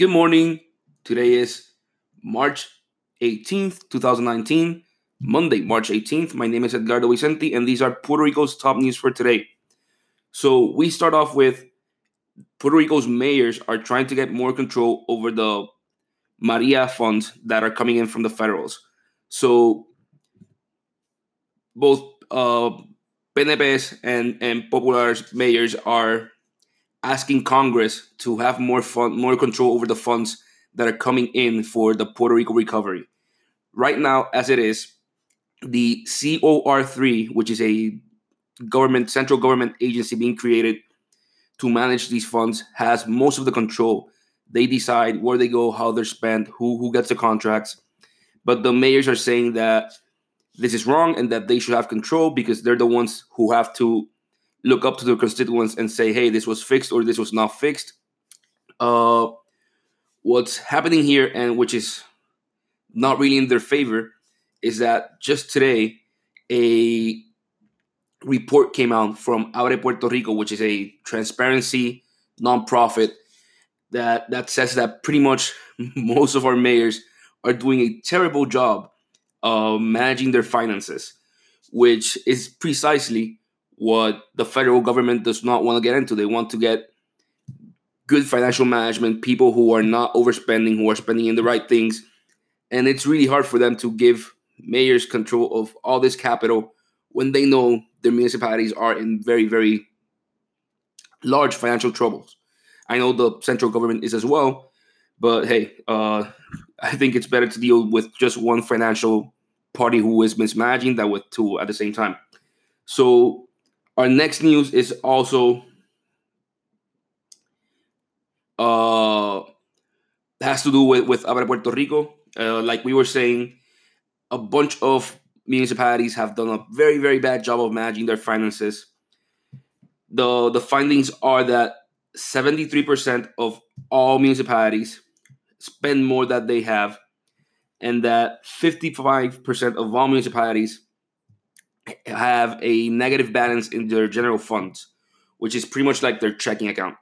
Good morning. Today is March 18th, 2019, Monday, March 18th. My name is Edgardo Vicente, and these are Puerto Rico's top news for today. So, we start off with Puerto Rico's mayors are trying to get more control over the Maria funds that are coming in from the federals. So, both uh, PNPs and, and Popular mayors are asking Congress to have more fun, more control over the funds that are coming in for the Puerto Rico recovery. Right now, as it is, the COR3, which is a government central government agency being created to manage these funds, has most of the control. They decide where they go, how they're spent, who who gets the contracts. But the mayors are saying that this is wrong and that they should have control because they're the ones who have to look up to their constituents and say, hey, this was fixed or this was not fixed. Uh, what's happening here, and which is not really in their favor, is that just today, a report came out from Abre Puerto Rico, which is a transparency nonprofit that that says that pretty much most of our mayors are doing a terrible job of managing their finances, which is precisely what the federal government does not want to get into. They want to get good financial management, people who are not overspending, who are spending in the right things. And it's really hard for them to give mayors control of all this capital when they know their municipalities are in very, very large financial troubles. I know the central government is as well, but hey, uh, I think it's better to deal with just one financial party who is mismanaging than with two at the same time. So our next news is also uh, has to do with, with Abre Puerto Rico. Uh, like we were saying, a bunch of municipalities have done a very, very bad job of managing their finances. The, the findings are that 73% of all municipalities spend more than they have, and that 55% of all municipalities have a negative balance in their general funds, which is pretty much like their checking account.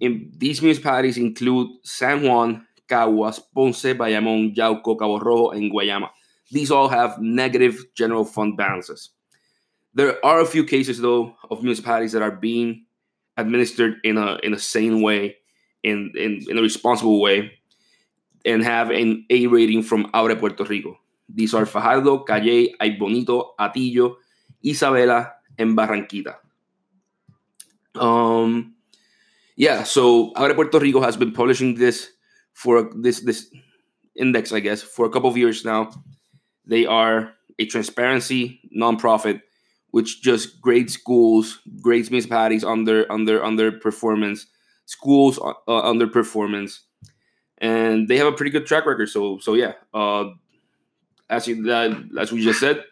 In these municipalities include San Juan, Caguas, Ponce, Bayamón, Yauco, Cabo Rojo, and Guayama. These all have negative general fund balances. There are a few cases, though, of municipalities that are being administered in a in a sane way, in in, in a responsible way, and have an A rating from Abre Puerto Rico. Are Fajardo, Cayey, Ay Bonito, Hatillo, Isabela, and Barranquita. Um, yeah, so Abre Puerto Rico has been publishing this for this this index, I guess, for a couple of years now. They are a transparency nonprofit which just grades schools, grades municipalities their on their performance, schools uh, performance, and they have a pretty good track record. So so yeah, uh, as you, uh, as we just said,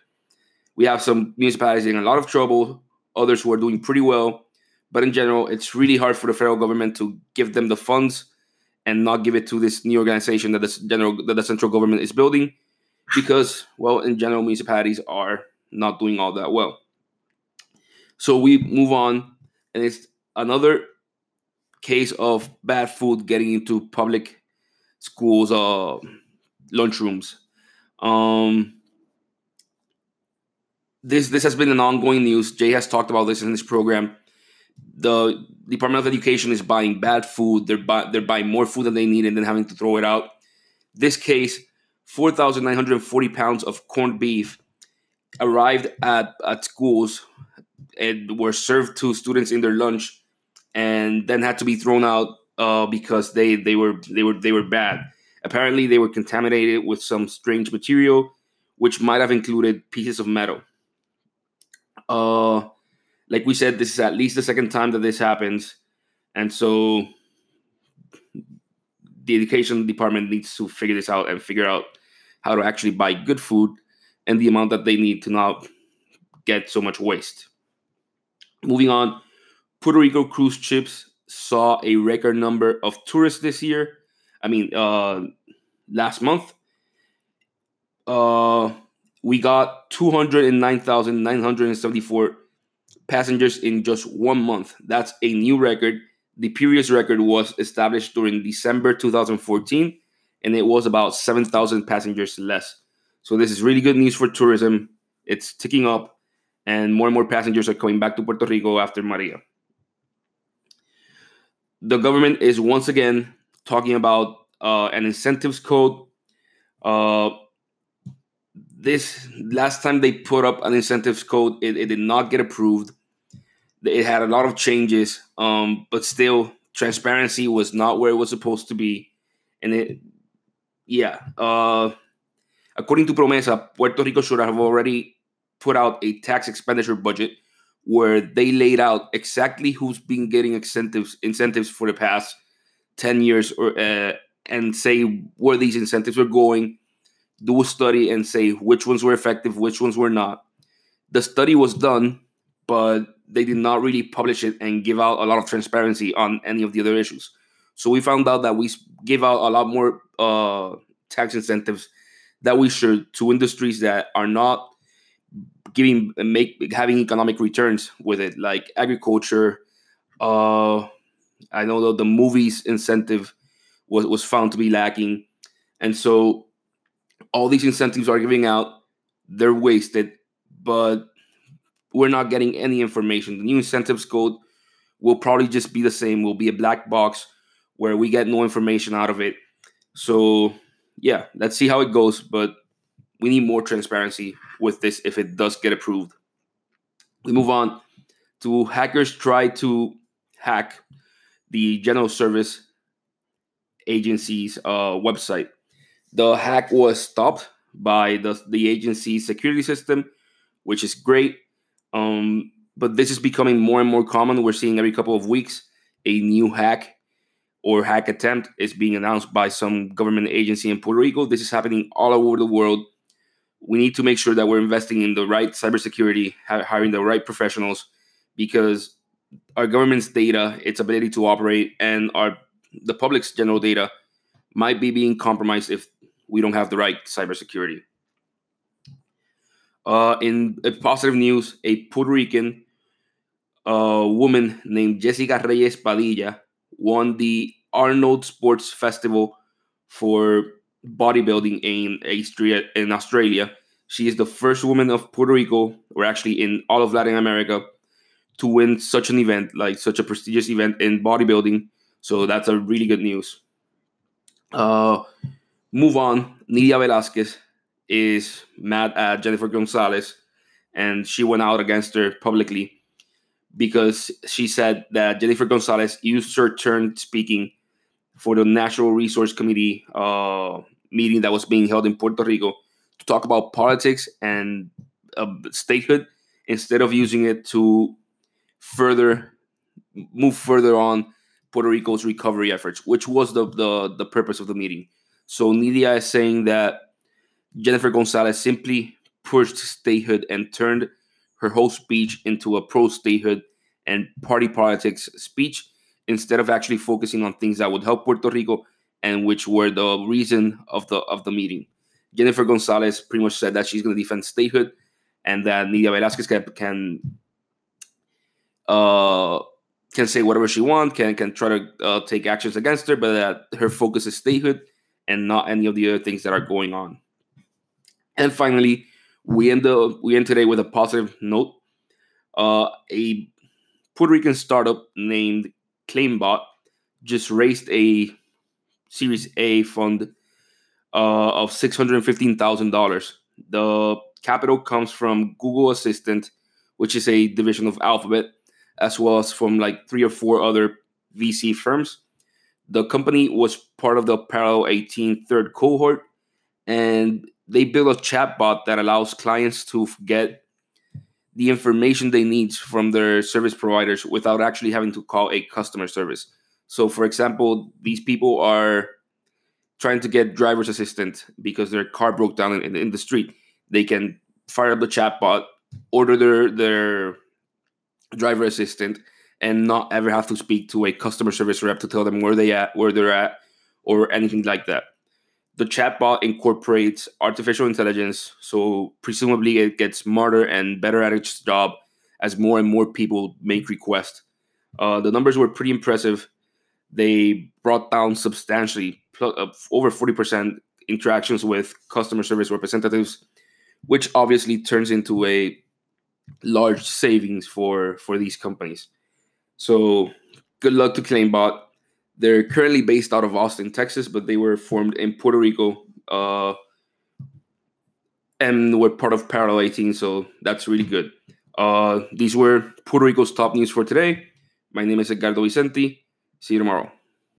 we have some municipalities in a lot of trouble, others who are doing pretty well. But in general, it's really hard for the federal government to give them the funds and not give it to this new organization that the general that the central government is building, because well, in general, municipalities are not doing all that well. So we move on, and it's another case of bad food getting into public schools' uh, lunchrooms. Um, this this has been an ongoing news. Jay has talked about this in this program. The Department of Education is buying bad food. They're buy, they're buying more food than they need and then having to throw it out. This case, four thousand nine hundred forty pounds of corned beef arrived at at schools and were served to students in their lunch, and then had to be thrown out uh, because they they were they were they were bad. Apparently, they were contaminated with some strange material, which might have included pieces of metal. Uh, like we said, this is at least the second time that this happens, and so the education department needs to figure this out and figure out how to actually buy good food and the amount that they need to not get so much waste. Moving on, Puerto Rico cruise ships saw a record number of tourists this year I mean, uh, last month, uh, we got 209,974 passengers in just one month. That's a new record. The previous record was established during December 2014, and it was about 7,000 passengers less. So this is really good news for tourism. It's ticking up, and more and more passengers are coming back to Puerto Rico after Maria. The government is once again talking about uh, an incentives code. Uh, this last time they put up an incentives code, it, it did not get approved. It had a lot of changes, um, but still, transparency was not where it was supposed to be. And it, yeah, uh, according to Promesa, Puerto Rico should have already put out a tax expenditure budget where they laid out exactly who's been getting incentives incentives for the past 10 years or uh, and say where these incentives are going do a study and say which ones were effective, which ones were not. The study was done, but they did not really publish it and give out a lot of transparency on any of the other issues. So we found out that we give out a lot more uh, tax incentives that we should to industries that are not giving make having economic returns with it, like agriculture. Uh, I know the, the movies incentive was was found to be lacking, and so all these incentives are giving out, they're wasted, but we're not getting any information. The new incentives code will probably just be the same, will be a black box where we get no information out of it. So, yeah, let's see how it goes, but we need more transparency with this if it does get approved. We move on to hackers try to hack the General Service Agency's uh, website. The hack was stopped by the, the agency's security system, which is great. Um, but this is becoming more and more common. We're seeing every couple of weeks a new hack or hack attempt is being announced by some government agency in Puerto Rico. This is happening all over the world. We need to make sure that we're investing in the right cybersecurity, hiring the right professionals, because our government's data, its ability to operate, and our the public's general data might be being compromised if we don't have the right cybersecurity. Uh, in positive news, a Puerto Rican uh, woman named Jessica Reyes Padilla won the Arnold Sports Festival for bodybuilding in Austria. In Australia, she is the first woman of Puerto Rico, or actually in all of Latin America, to win such an event, like such a prestigious event in bodybuilding. So that's a really good news. Uh, move on. Nydia Velázquez is mad at Jennifer Gonzalez, and she went out against her publicly because she said that Jennifer Gonzalez used her turn speaking for the Natural Resource Committee uh, meeting that was being held in Puerto Rico to talk about politics and uh, statehood instead of using it to further move further on Puerto Rico's recovery efforts, which was the, the, the purpose of the meeting. So Nydia is saying that Jennifer Gonzalez simply pushed statehood and turned her whole speech into a pro statehood and party politics speech instead of actually focusing on things that would help Puerto Rico and which were the reason of the of the meeting. Jennifer Gonzalez pretty much said that she's going to defend statehood and that Nydia Velázquez can, can uh, can say whatever she wants, can can try to uh, take actions against her, but that her focus is statehood and not any of the other things that are going on. And finally, we end the we end today with a positive note. Uh, a Puerto Rican startup named ClaimBot just raised a Series A fund uh, of six hundred fifteen thousand dollars. The capital comes from Google Assistant, which is a division of Alphabet, as well as from like three or four other VC firms. The company was part of the Parallel 18 third cohort, and they built a chatbot that allows clients to get the information they need from their service providers without actually having to call a customer service. So, for example, these people are trying to get driver's assistant because their car broke down in, in the street. They can fire up the chatbot, order their their driver assistant, and not ever have to speak to a customer service rep to tell them where they at, where they're at, or anything like that. The chatbot incorporates artificial intelligence, so presumably it gets smarter and better at its job as more and more people make requests. Uh, the numbers were pretty impressive. They brought down substantially, uh, over 40% interactions with customer service representatives, which obviously turns into a large savings for for these companies. So good luck to ClaimBot. They're currently based out of Austin, Texas, but they were formed in Puerto Rico uh, and were part of Parallel 18, so that's really good. Uh, these were Puerto Rico's top news for today. My name is Edgardo Vicente. See you tomorrow.